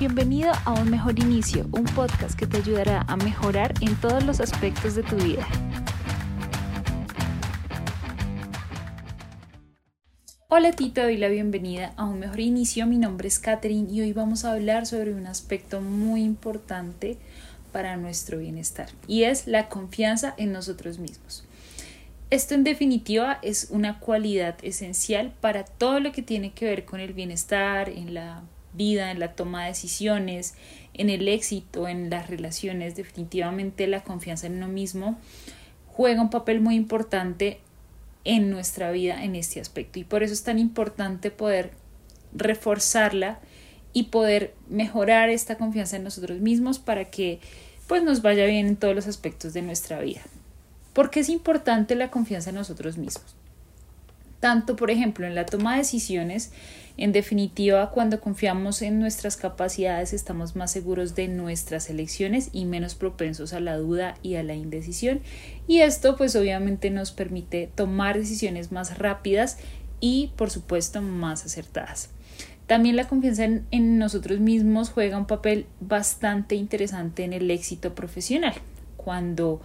Bienvenido a Un Mejor Inicio, un podcast que te ayudará a mejorar en todos los aspectos de tu vida. Hola Tito, te doy la bienvenida a Un Mejor Inicio. Mi nombre es Katherine y hoy vamos a hablar sobre un aspecto muy importante para nuestro bienestar y es la confianza en nosotros mismos. Esto en definitiva es una cualidad esencial para todo lo que tiene que ver con el bienestar, en la vida, en la toma de decisiones, en el éxito, en las relaciones, definitivamente la confianza en uno mismo juega un papel muy importante en nuestra vida en este aspecto y por eso es tan importante poder reforzarla y poder mejorar esta confianza en nosotros mismos para que pues nos vaya bien en todos los aspectos de nuestra vida. ¿Por qué es importante la confianza en nosotros mismos? Tanto, por ejemplo, en la toma de decisiones, en definitiva, cuando confiamos en nuestras capacidades estamos más seguros de nuestras elecciones y menos propensos a la duda y a la indecisión. Y esto pues obviamente nos permite tomar decisiones más rápidas y por supuesto más acertadas. También la confianza en, en, nosotros mismos juega un papel bastante interesante en el éxito profesional. Cuando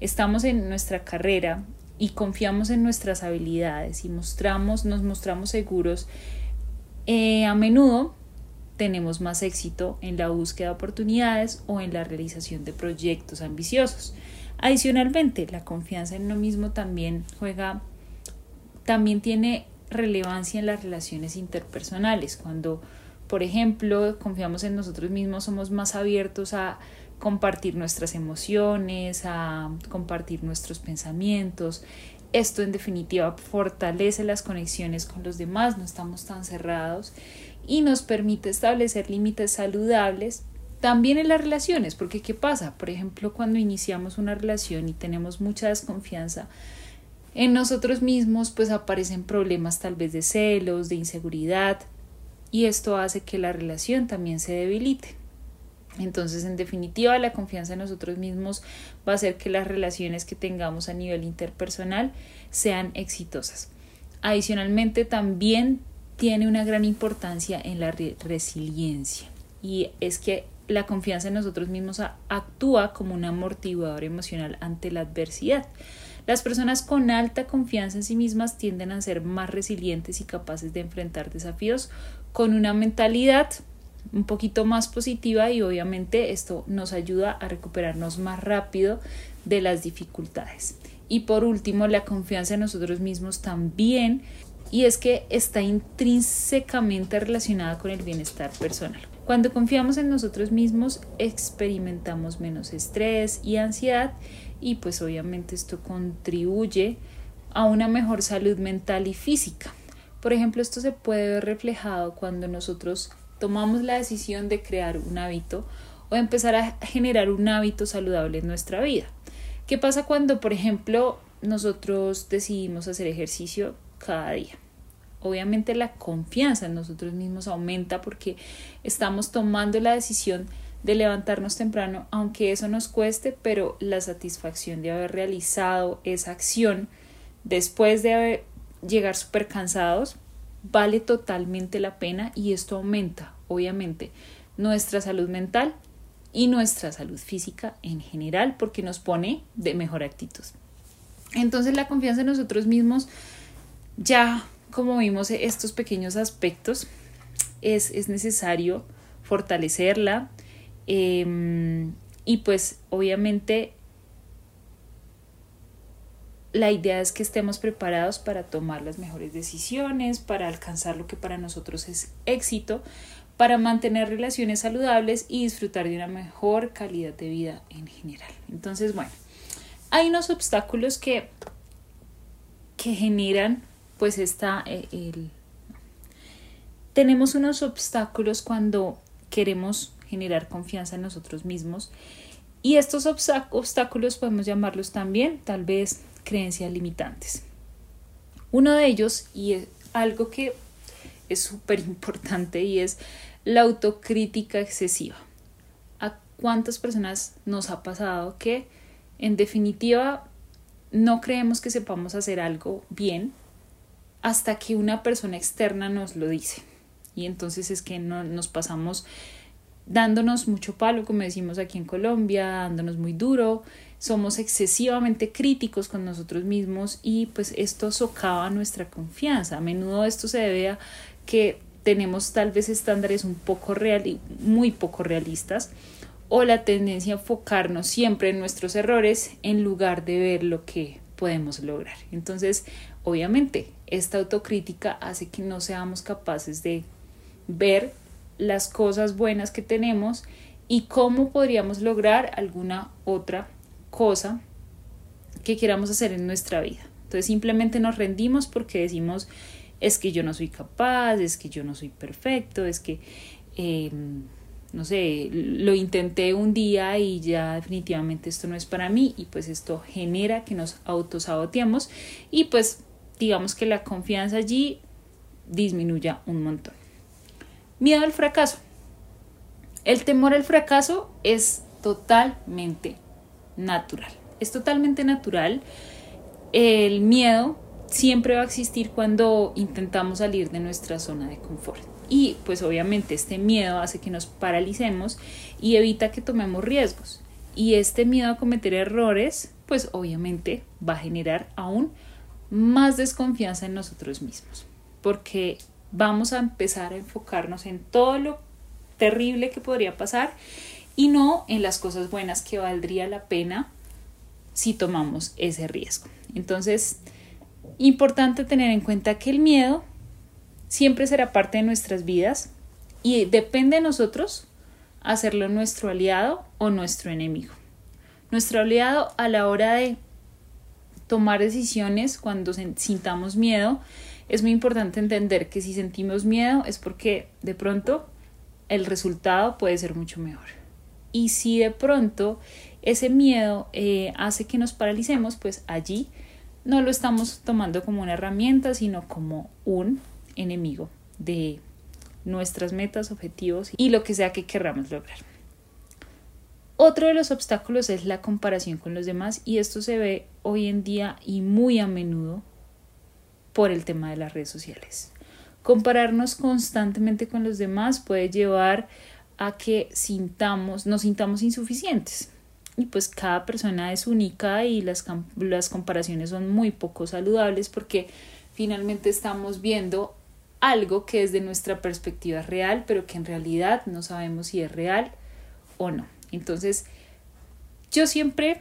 estamos en nuestra carrera y confiamos en nuestras habilidades y mostramos, nos mostramos seguros eh, a menudo tenemos más éxito en la búsqueda de oportunidades o en la realización de proyectos ambiciosos. Adicionalmente, la confianza en uno mismo también juega, también tiene relevancia en las relaciones interpersonales. Cuando, por ejemplo, confiamos en nosotros mismos, somos más abiertos a compartir nuestras emociones, a compartir nuestros pensamientos, esto en definitiva fortalece las conexiones con los demás, no estamos tan cerrados y nos permite establecer límites saludables también en las relaciones, porque ¿qué pasa? Por ejemplo, cuando iniciamos una relación y tenemos mucha desconfianza en nosotros mismos, pues aparecen problemas tal vez de celos, de inseguridad, y esto hace que la relación también se debilite. Entonces, en definitiva, la confianza en nosotros mismos va a hacer que las relaciones que tengamos a nivel interpersonal sean exitosas. Adicionalmente, también tiene una gran importancia en la resiliencia y es que la confianza en nosotros mismos actúa como un amortiguador emocional ante la adversidad. Las personas con alta confianza en sí mismas tienden a ser más resilientes y capaces de enfrentar desafíos con una mentalidad un poquito más positiva y obviamente esto nos ayuda a recuperarnos más rápido de las dificultades. Y por último, la confianza en nosotros mismos también y es que está intrínsecamente relacionada con el bienestar personal. Cuando confiamos en nosotros mismos experimentamos menos estrés y ansiedad y pues obviamente esto contribuye a una mejor salud mental y física. Por ejemplo, esto se puede ver reflejado cuando nosotros tomamos la decisión de crear un hábito o empezar a generar un hábito saludable en nuestra vida. ¿Qué pasa cuando, por ejemplo, nosotros decidimos hacer ejercicio cada día? Obviamente la confianza en nosotros mismos aumenta porque estamos tomando la decisión de levantarnos temprano, aunque eso nos cueste, pero la satisfacción de haber realizado esa acción después de llegar súper cansados vale totalmente la pena y esto aumenta, obviamente, nuestra salud mental y nuestra salud física en general porque nos pone de mejor actitud. Entonces la confianza en nosotros mismos, ya como vimos estos pequeños aspectos, es, es necesario fortalecerla em, y pues obviamente la idea es que estemos preparados para tomar las mejores decisiones, para alcanzar lo que para nosotros es éxito, para mantener relaciones saludables y disfrutar de una mejor calidad de vida en general. Entonces, bueno, hay unos obstáculos que, que generan pues esta... Eh, el, tenemos unos obstáculos cuando queremos generar confianza en nosotros mismos y estos obstáculos podemos llamarlos también tal vez creencias limitantes. Uno de ellos, y es algo que es súper importante, y es la autocrítica excesiva. ¿A cuántas personas nos ha pasado que en definitiva no creemos que sepamos hacer algo bien hasta que una persona externa nos lo dice? Y entonces es que no, nos pasamos dándonos mucho palo, como decimos aquí en Colombia, dándonos muy duro, somos excesivamente críticos con nosotros mismos y pues esto socava nuestra confianza. A menudo esto se debe a que tenemos tal vez estándares un poco real, muy poco realistas o la tendencia a enfocarnos siempre en nuestros errores en lugar de ver lo que podemos lograr. Entonces, obviamente, esta autocrítica hace que no seamos capaces de ver las cosas buenas que tenemos y cómo podríamos lograr alguna otra cosa que queramos hacer en nuestra vida. Entonces simplemente nos rendimos porque decimos es que yo no soy capaz, es que yo no soy perfecto, es que, em, no sé, lo intenté un día y ya definitivamente esto no es para mí y pues esto genera que nos autosaboteamos y pues digamos que la confianza allí disminuya un montón. Miedo al fracaso. El temor al fracaso es totalmente natural. Es totalmente natural. El miedo siempre va a existir cuando intentamos salir de nuestra zona de confort. Y pues obviamente este miedo hace que nos paralicemos y evita que tomemos riesgos. Y este miedo a cometer errores, pues obviamente va a generar aún más desconfianza en nosotros mismos. Porque vamos a empezar a enfocarnos en todo lo terrible que podría pasar y no en las cosas buenas que valdría la pena si tomamos ese riesgo. Entonces, importante tener en cuenta que el miedo siempre será parte de nuestras vidas y depende de nosotros hacerlo nuestro aliado o nuestro enemigo. Nuestro aliado a la hora de tomar decisiones cuando sintamos miedo es muy importante entender que si sentimos miedo es porque de pronto el resultado puede ser mucho mejor. Y si de pronto ese miedo eh, hace que nos paralicemos, pues allí no lo estamos tomando como una herramienta, sino como un enemigo de nuestras metas, objetivos y lo que sea que querramos lograr. Otro de los obstáculos es la comparación con los demás y esto se ve hoy en día y muy a menudo por el tema de las redes sociales. Compararnos constantemente con los demás puede llevar a que sintamos, nos sintamos insuficientes. Y pues cada persona es única y las, las comparaciones son muy poco saludables porque finalmente estamos viendo algo que es de nuestra perspectiva real, pero que en realidad no sabemos si es real o no. Entonces, yo siempre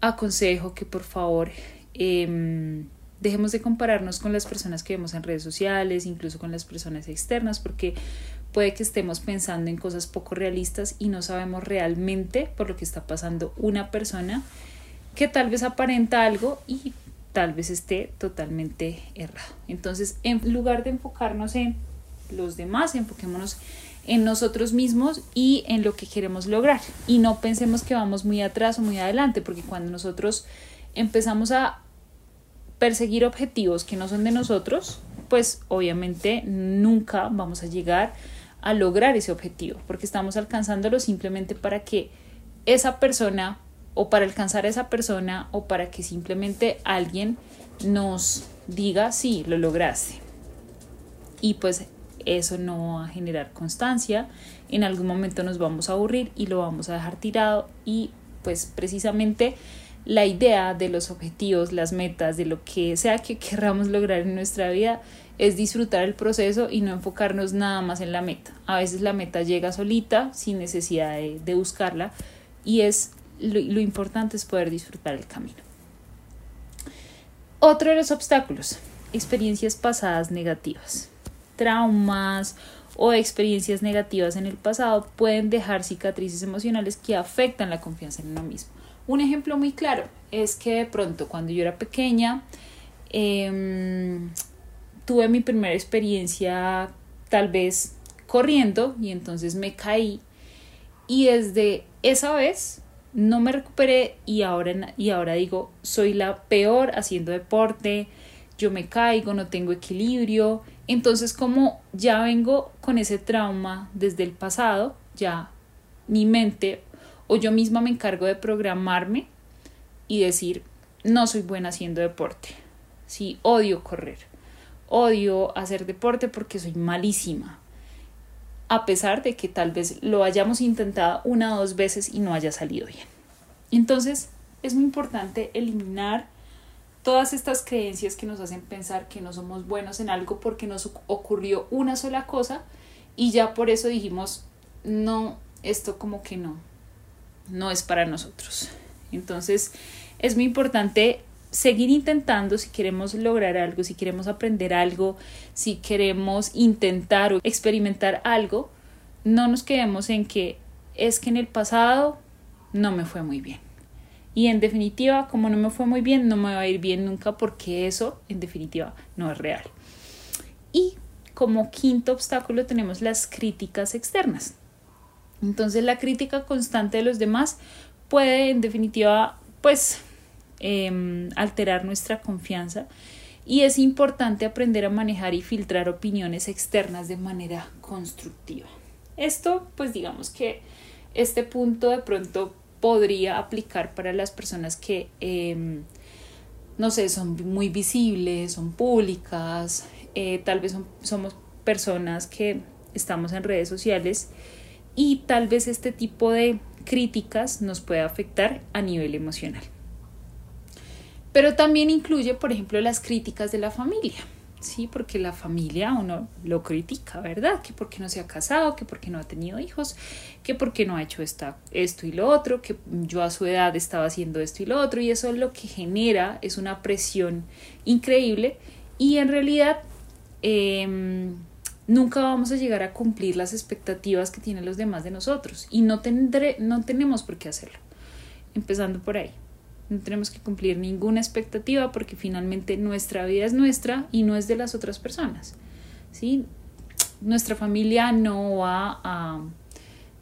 aconsejo que por favor eh, dejemos de compararnos con las personas que vemos en redes sociales, incluso con las personas externas, porque puede que estemos pensando en cosas poco realistas y no sabemos realmente por lo que está pasando una persona que tal vez aparenta algo y tal vez esté totalmente errado. Entonces, en lugar de enfocarnos en los demás, enfoquémonos en nosotros mismos y en lo que queremos lograr. Y no pensemos que vamos muy atrás o muy adelante, porque cuando nosotros empezamos a perseguir objetivos que no son de nosotros, pues obviamente nunca vamos a llegar a lograr ese objetivo, porque estamos alcanzándolo simplemente para que esa persona o para alcanzar a esa persona o para que simplemente alguien nos diga sí, lo lograste. Y pues eso no va a generar constancia, en algún momento nos vamos a aburrir y lo vamos a dejar tirado y pues precisamente la idea de los objetivos, las metas, de lo que sea que queramos lograr en nuestra vida es disfrutar el proceso y no enfocarnos nada más en la meta. A veces la meta llega solita sin necesidad de, buscarla y es lo, lo importante es poder disfrutar el camino. Otro de los obstáculos, experiencias pasadas negativas, traumas o experiencias negativas en el pasado pueden dejar cicatrices emocionales que afectan la confianza en uno mismo. Un ejemplo muy claro es que de pronto cuando yo era pequeña em, tuve mi primera experiencia tal vez corriendo y entonces me caí y desde esa vez no me recuperé y ahora, y ahora digo soy la peor haciendo deporte, yo me caigo, no tengo equilibrio, entonces como ya vengo con ese trauma desde el pasado, ya mi mente o yo misma me encargo de programarme y decir, no soy buena haciendo deporte. Sí, odio correr. Odio hacer deporte porque soy malísima. a pesar de que tal vez lo hayamos intentado una o dos veces y no haya salido bien. Entonces, es muy importante eliminar todas estas creencias que nos hacen pensar que no somos buenos en algo porque nos ocurrió una sola cosa y ya por eso dijimos, no, esto como que no, no es para nosotros. Entonces, es muy importante seguir intentando si queremos lograr algo, si queremos aprender algo, si queremos intentar o experimentar algo, no nos quedemos en que es que en el pasado no me fue muy bien. Y en definitiva, como no me fue muy bien, no me va a ir bien nunca porque eso, en definitiva, no es real. Y como quinto obstáculo tenemos las críticas externas. Entonces la crítica constante de los demás puede, en definitiva, pues em, alterar nuestra confianza y es importante aprender a manejar y filtrar opiniones externas de manera constructiva. Esto, pues digamos que este punto de pronto podría aplicar para las personas que, em, no sé, son muy visibles, son públicas, eh, tal vez somos personas que estamos en redes sociales y tal vez este tipo de críticas nos puede afectar a nivel emocional. Pero también incluye, por ejemplo, las críticas de la familia. Sí, porque la familia uno lo critica, ¿verdad? Que porque no se ha casado, que porque no ha tenido hijos, que porque no ha hecho esta, esto y lo otro, que yo a su edad estaba haciendo esto y lo otro, y eso es lo que genera, es una presión increíble, y en realidad em, nunca vamos a llegar a cumplir las expectativas que tienen los demás de nosotros, y no, tendré, no tenemos por qué hacerlo, empezando por ahí. No tenemos que cumplir ninguna expectativa porque finalmente nuestra vida es nuestra y no es de las otras personas. ¿sí? Nuestra familia no va a,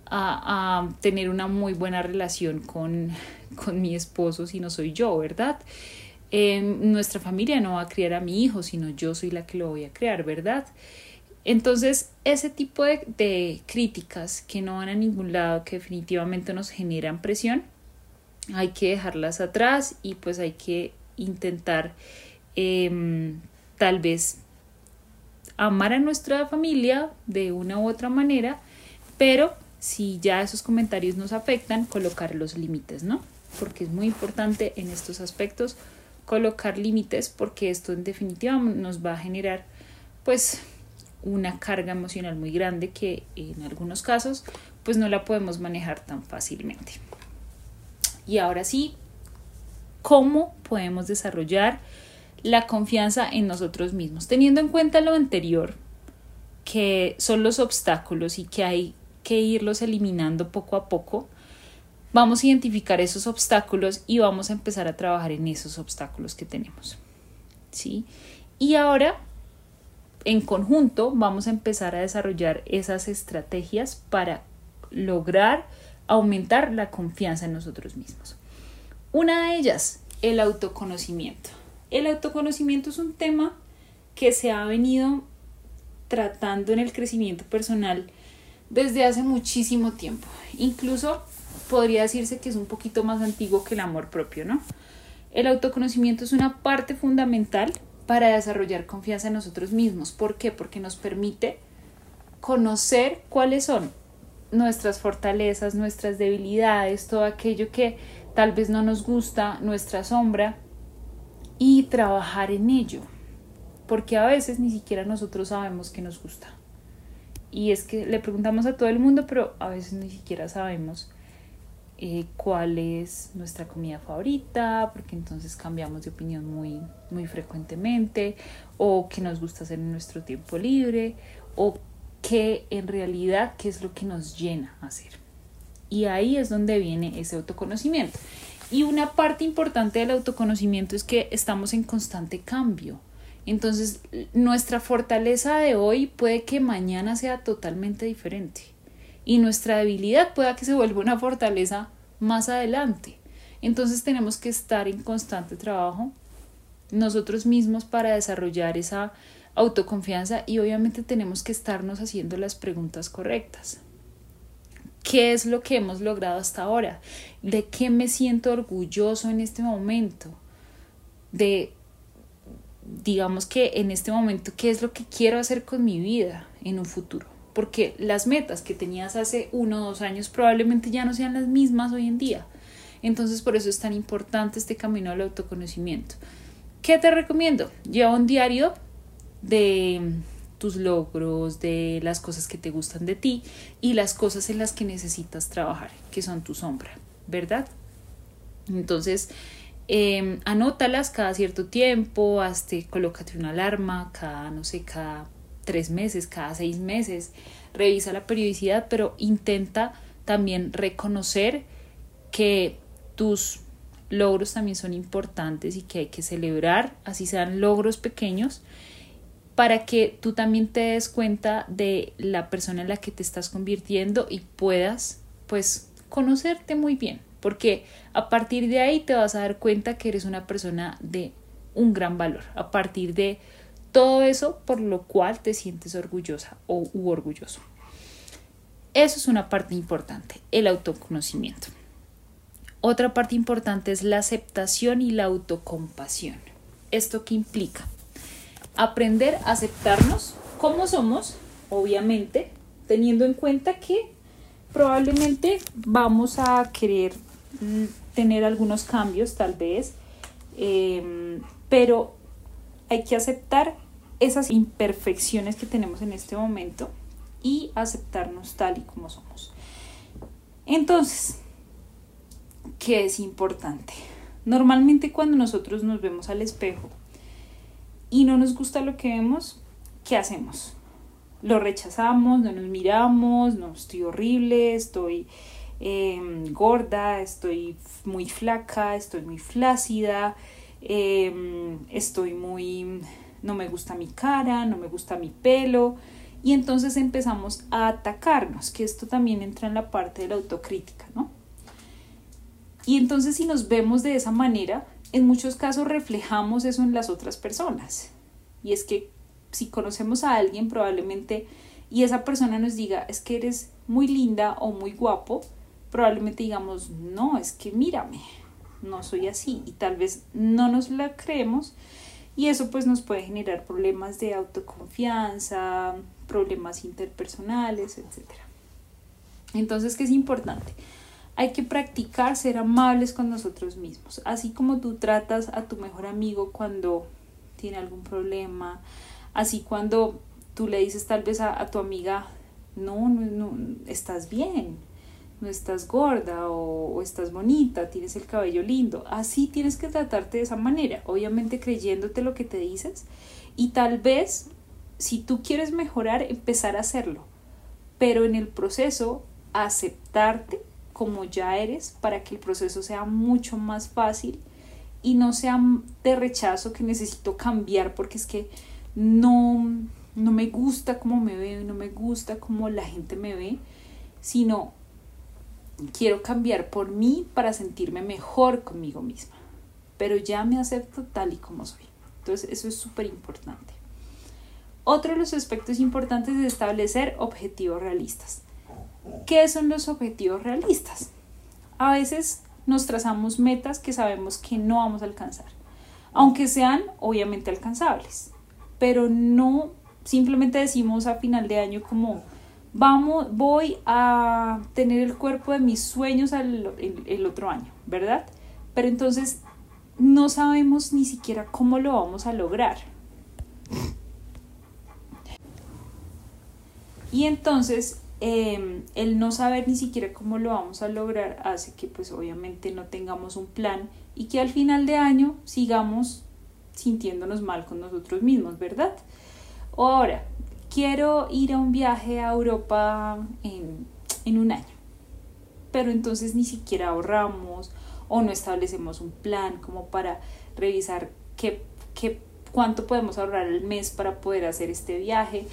a, tener una muy buena relación con, con, mi esposo si no soy yo, ¿verdad? Em, nuestra familia no va a criar a mi hijo, sino yo soy la que lo voy a criar, ¿verdad? Entonces, ese tipo de, de críticas que no van a ningún lado, que definitivamente nos generan presión, hay que dejarlas atrás y pues hay que intentar em, tal vez amar a nuestra familia de una u otra manera, pero si ya esos comentarios nos afectan, colocar los límites, ¿no? Porque es muy importante en estos aspectos colocar límites porque esto en definitiva nos va a generar pues una carga emocional muy grande que en algunos casos pues no la podemos manejar tan fácilmente. Y ahora sí, ¿cómo podemos desarrollar la confianza en nosotros mismos? Teniendo en cuenta lo anterior, que son los obstáculos y que hay que irlos eliminando poco a poco, vamos a identificar esos obstáculos y vamos a empezar a trabajar en esos obstáculos que tenemos. ¿Sí? Y ahora, en conjunto, vamos a empezar a desarrollar esas estrategias para lograr aumentar la confianza en nosotros mismos. Una de ellas, el autoconocimiento. El autoconocimiento es un tema que se ha venido tratando en el crecimiento personal desde hace muchísimo tiempo. Incluso podría decirse que es un poquito más antiguo que el amor propio, ¿no? El autoconocimiento es una parte fundamental para desarrollar confianza en nosotros mismos. ¿Por qué? Porque nos permite conocer cuáles son nuestras fortalezas, nuestras debilidades, todo aquello que tal vez no nos gusta, nuestra sombra, y trabajar en ello, porque a veces ni siquiera nosotros sabemos que nos gusta. Y es que le preguntamos a todo el mundo, pero a veces ni siquiera sabemos eh, cuál es nuestra comida favorita, porque entonces cambiamos de opinión muy, muy frecuentemente, o qué nos gusta hacer en nuestro tiempo libre, o que en realidad qué es lo que nos llena hacer. Y ahí es donde viene ese autoconocimiento. Y una parte importante del autoconocimiento es que estamos en constante cambio. Entonces, nuestra fortaleza de hoy puede que mañana sea totalmente diferente. Y nuestra debilidad pueda que se vuelva una fortaleza más adelante. Entonces tenemos que estar en constante trabajo nosotros mismos para desarrollar esa autoconfianza y obviamente tenemos que estarnos haciendo las preguntas correctas. ¿Qué es lo que hemos logrado hasta ahora? ¿De qué me siento orgulloso en este momento? De, digamos que en este momento, ¿qué es lo que quiero hacer con mi vida en un futuro? porque las metas que tenías hace uno o dos años probablemente ya no sean las mismas hoy en día. Entonces por eso es tan importante este camino al autoconocimiento. ¿Qué te recomiendo? Lleva un diario de tus logros, de las cosas que te gustan de ti y las cosas en las que necesitas trabajar, que son tu sombra, ¿verdad? Entonces, eh, anótalas cada cierto tiempo, hazte, colócate una alarma cada, no sé, cada tres meses, cada seis meses, revisa la periodicidad, pero intenta también reconocer que tus logros también son importantes y que hay que celebrar, así sean logros pequeños, para que tú también te des cuenta de la persona en la que te estás convirtiendo y puedas, pues, conocerte muy bien, porque a partir de ahí te vas a dar cuenta que eres una persona de un gran valor, a partir de todo eso por lo cual te sientes orgullosa o u orgulloso. Eso es una parte importante, el autoconocimiento. Otra parte importante es la aceptación y la autocompasión. ¿Esto qué implica? Aprender a aceptarnos como somos, obviamente, teniendo en cuenta que probablemente vamos a querer mm, tener algunos cambios, tal vez, em, pero hay que aceptar esas imperfecciones que tenemos en este momento y aceptarnos tal y como somos. Entonces, ¿qué es importante? Normalmente cuando nosotros nos vemos al espejo y no nos gusta lo que vemos, ¿qué hacemos? Lo rechazamos, no nos miramos, no estoy horrible, estoy em, gorda, estoy muy flaca, estoy muy flácida, Em, estoy muy, no me gusta mi cara, no me gusta mi pelo. Y entonces empezamos a atacarnos, que esto también entra en la parte de la autocrítica, ¿no? Y entonces si nos vemos de esa manera, en muchos casos reflejamos eso en las otras personas. Y es que si conocemos a alguien probablemente y esa persona nos diga, es que eres muy linda o muy guapo, probablemente digamos, no, es que mírame, no soy así y tal vez no nos la creemos y eso pues nos puede generar problemas de autoconfianza, problemas interpersonales, etc. Entonces, ¿qué es importante? Hay que practicar ser amables con nosotros mismos, así como tú tratas a tu mejor amigo cuando tiene algún problema, así cuando tú le dices tal vez a, tu amiga, no, no, no, estás bien, no estás gorda o, estás bonita, tienes el cabello lindo. Así tienes que tratarte de esa manera, obviamente creyéndote lo que te dices. Y tal vez si tú quieres mejorar, empezar a hacerlo, pero en el proceso aceptarte como ya eres para que el proceso sea mucho más fácil y no sea de rechazo que necesito cambiar porque es que no, no me gusta cómo me veo y no me gusta cómo la gente me ve, sino quiero cambiar por mí para sentirme mejor conmigo misma, pero ya me acepto tal y como soy. Entonces eso es súper importante. Otro de los aspectos importantes es establecer objetivos realistas. ¿Qué son los objetivos realistas? A veces nos trazamos metas que sabemos que no vamos a alcanzar, aunque sean obviamente alcanzables, pero no simplemente decimos a final de año como vamos, voy a tener el cuerpo de mis sueños el, otro año, ¿verdad? Pero entonces no sabemos ni siquiera cómo lo vamos a lograr. Y entonces em, el no saber ni siquiera cómo lo vamos a lograr hace que pues obviamente no tengamos un plan y que al final de año sigamos sintiéndonos mal con nosotros mismos, ¿verdad? Ahora, quiero ir a un viaje a Europa en, un año. Pero entonces ni siquiera ahorramos o no establecemos un plan como para revisar qué, qué, cuánto podemos ahorrar al mes para poder hacer este viaje.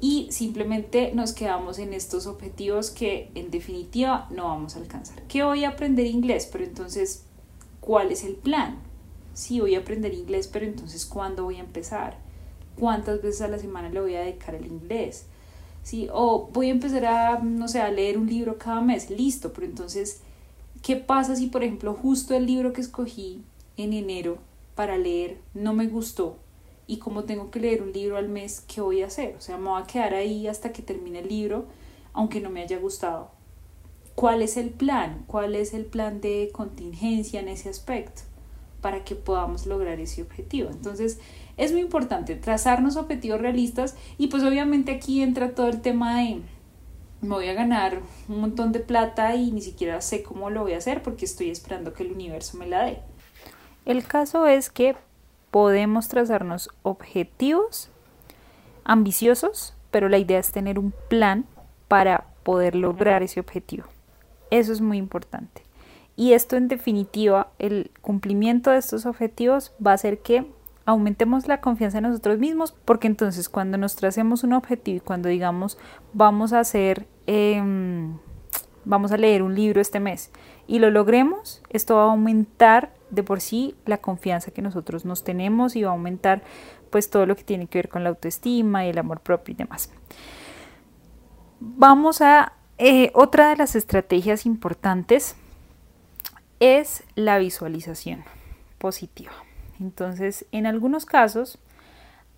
Y simplemente nos quedamos en estos objetivos que en definitiva no vamos a alcanzar. Que voy a aprender inglés, pero entonces, ¿cuál es el plan? Sí, voy a aprender inglés, pero entonces, ¿cuándo voy a empezar? cuántas veces a la semana le voy a dedicar el inglés. ¿sí? O voy a empezar a, no sé, a leer un libro cada mes, listo, pero entonces, ¿qué pasa si, por ejemplo, justo el libro que escogí en enero para leer no me gustó y como tengo que leer un libro al mes, ¿qué voy a hacer? O sea, me voy a quedar ahí hasta que termine el libro, aunque no me haya gustado. ¿Cuál es el plan? ¿Cuál es el plan de contingencia en ese aspecto? Para que podamos lograr ese objetivo. Entonces, es muy importante trazarnos objetivos realistas y pues obviamente aquí entra todo el tema de me voy a ganar un montón de plata y ni siquiera sé cómo lo voy a hacer porque estoy esperando que el universo me la dé. El caso es que podemos trazarnos objetivos ambiciosos, pero la idea es tener un plan para poder lograr ese objetivo. Eso es muy importante. Y esto en definitiva, el cumplimiento de estos objetivos va a hacer que aumentemos la confianza en nosotros mismos, porque entonces cuando nos tracemos un objetivo y cuando digamos vamos a hacer, em, vamos a leer un libro este mes y lo logremos, esto va a aumentar de por sí la confianza que nosotros nos tenemos y va a aumentar pues todo lo que tiene que ver con la autoestima y el amor propio y demás. Vamos a eh, otra de las estrategias importantes es la visualización positiva. Entonces, en algunos casos,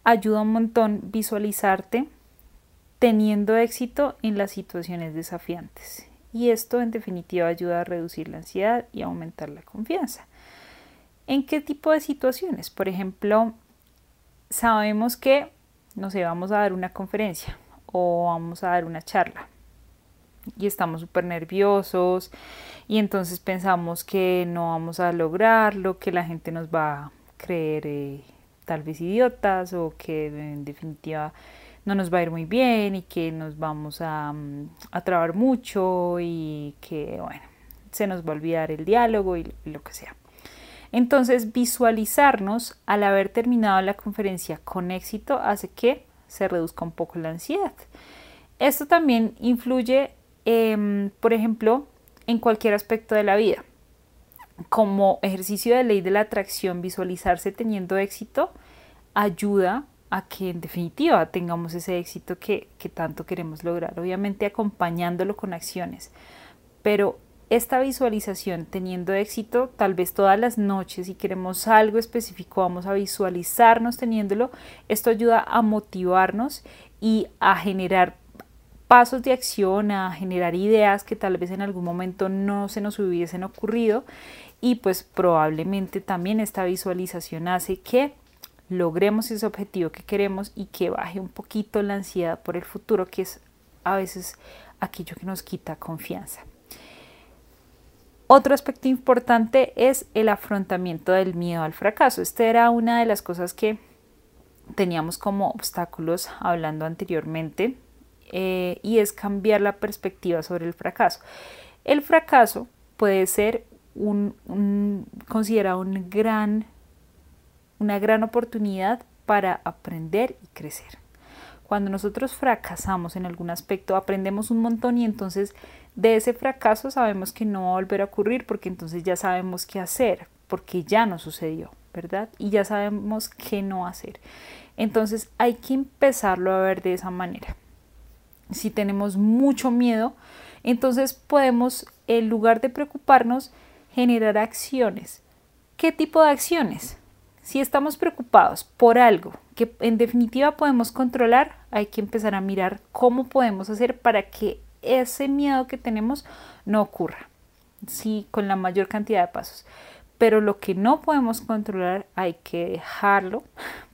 ayuda un montón visualizarte teniendo éxito en las situaciones desafiantes. Y esto en definitiva ayuda a reducir la ansiedad y aumentar la confianza. ¿En qué tipo de situaciones? Por ejemplo, sabemos que, no sé, vamos a dar una conferencia o vamos a dar una charla y estamos súper nerviosos y entonces pensamos que no vamos a lograrlo, que la gente nos va creer eh, tal vez idiotas o que en definitiva no nos va a ir muy bien y que nos vamos a, mm, a trabar mucho y que bueno, se nos va a olvidar el diálogo y lo que sea. Entonces visualizarnos al haber terminado la conferencia con éxito hace que se reduzca un poco la ansiedad. Esto también influye, em, por ejemplo, en cualquier aspecto de la vida como ejercicio de ley de la atracción, visualizarse teniendo éxito ayuda a que en definitiva tengamos ese éxito que, que, tanto queremos lograr, obviamente acompañándolo con acciones. Pero esta visualización teniendo éxito, tal vez todas las noches, si queremos algo específico, vamos a visualizarnos teniéndolo, esto ayuda a motivarnos y a generar pasos de acción, a generar ideas que tal vez en algún momento no se nos hubiesen ocurrido y pues probablemente también esta visualización hace que logremos ese objetivo que queremos y que baje un poquito la ansiedad por el futuro, que es a veces aquello que nos quita confianza. Otro aspecto importante es el afrontamiento del miedo al fracaso. Esta era una de las cosas que teníamos como obstáculos hablando anteriormente eh, y es cambiar la perspectiva sobre el fracaso. El fracaso puede ser un, considerado un gran, una gran oportunidad para aprender y crecer. Cuando nosotros fracasamos en algún aspecto, aprendemos un montón y entonces de ese fracaso sabemos que no va a volver a ocurrir porque entonces ya sabemos qué hacer, porque ya no sucedió, ¿verdad? Y ya sabemos qué no hacer. Entonces hay que empezarlo a ver de esa manera. Si tenemos mucho miedo, entonces podemos, en lugar de preocuparnos, generar acciones. ¿Qué tipo de acciones? Si estamos preocupados por algo que en definitiva podemos controlar, hay que empezar a mirar cómo podemos hacer para que ese miedo que tenemos no ocurra. Sí, con la mayor cantidad de pasos. Pero lo que no podemos controlar hay que dejarlo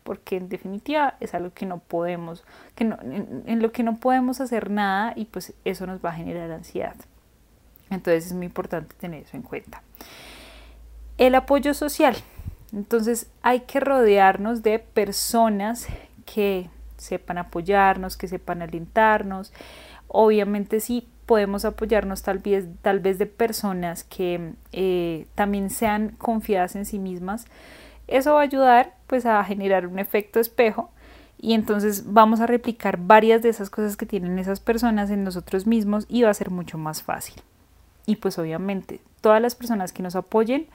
porque en definitiva es algo que no podemos, que en lo que no podemos hacer nada y pues eso nos va a generar ansiedad. Entonces es muy importante tener eso en cuenta. El apoyo social. Entonces hay que rodearnos de personas que sepan apoyarnos, que sepan alentarnos. Obviamente sí podemos apoyarnos tal vez, tal vez de personas que eh, también sean confiadas en sí mismas. Eso va a ayudar pues a generar un efecto espejo y entonces vamos a replicar varias de esas cosas que tienen esas personas en nosotros mismos y va a ser mucho más fácil. Y pues obviamente todas las personas que nos apoyen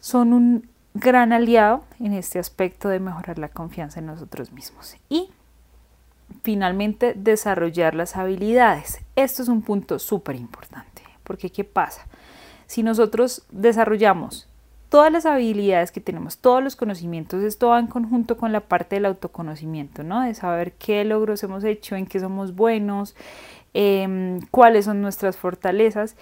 son un gran aliado en este aspecto de mejorar la confianza en nosotros mismos. Y finalmente desarrollar las habilidades. Esto es un punto súper importante, porque ¿qué pasa? Si nosotros desarrollamos todas las habilidades que tenemos, todos los conocimientos, esto va en conjunto con la parte del autoconocimiento, ¿no? De saber qué logros hemos hecho, en qué somos buenos, em, cuáles son nuestras fortalezas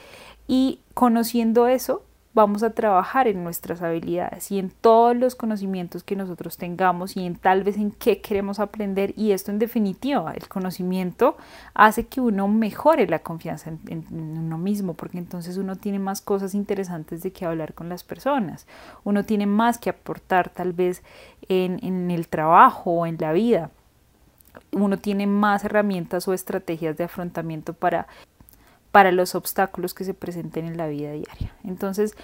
y conociendo eso vamos a trabajar en nuestras habilidades y en todos los conocimientos que nosotros tengamos y en tal vez en qué queremos aprender. Y esto en definitiva, el conocimiento hace que uno mejore la confianza en, uno mismo porque entonces uno tiene más cosas interesantes de que hablar con las personas, uno tiene más que aportar tal vez en, en el trabajo o en la vida. Uno tiene más herramientas o estrategias de afrontamiento para para los obstáculos que se presenten en la vida diaria. Entonces,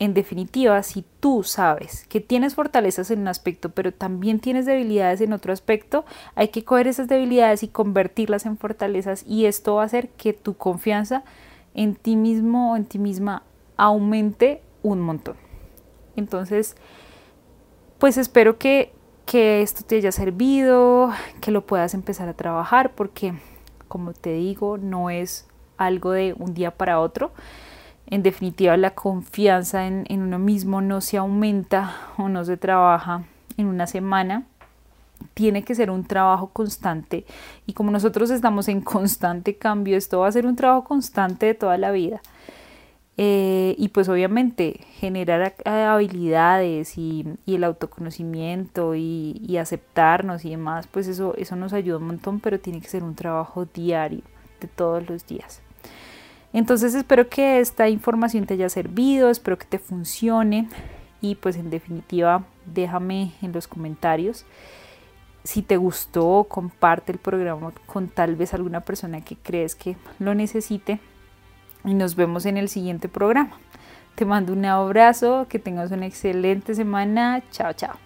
en definitiva, si tú sabes que tienes fortalezas en un aspecto, pero también tienes debilidades en otro aspecto, hay que coger esas debilidades y convertirlas en fortalezas y esto va a hacer que tu confianza en ti mismo o en ti misma aumente un montón. Entonces, pues espero que, que esto te haya servido, que lo puedas empezar a trabajar, porque como te digo, no es algo de un día para otro. En definitiva, la confianza en, uno mismo no se aumenta o no se trabaja en una semana. Tiene que ser un trabajo constante y como nosotros estamos en constante cambio, esto va a ser un trabajo constante de toda la vida. Eh, y pues obviamente generar habilidades y, el autoconocimiento y, y, aceptarnos y demás, pues eso, eso nos ayuda un montón, pero tiene que ser un trabajo diario de todos los días. Entonces espero que esta información te haya servido, espero que te funcione y pues en definitiva déjame en los comentarios si te gustó, comparte el programa con tal vez alguna persona que crees que lo necesite y nos vemos en el siguiente programa. Te mando un abrazo, que tengas una excelente semana. Chao, chao.